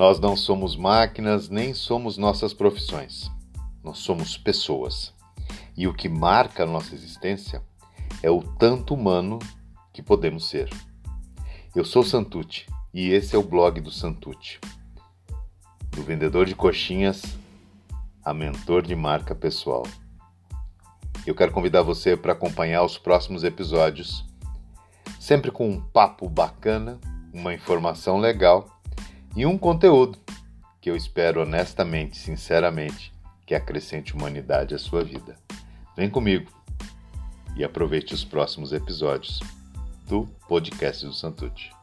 Nós não somos máquinas nem somos nossas profissões. Nós somos pessoas. E o que marca a nossa existência é o tanto humano que podemos ser. Eu sou Santucci e esse é o blog do Santucci. Do vendedor de coxinhas a mentor de marca pessoal. Eu quero convidar você para acompanhar os próximos episódios, sempre com um papo bacana, uma informação legal e um conteúdo que eu espero honestamente, sinceramente, que acrescente humanidade à sua vida. Vem comigo e aproveite os próximos episódios do podcast do Santucci.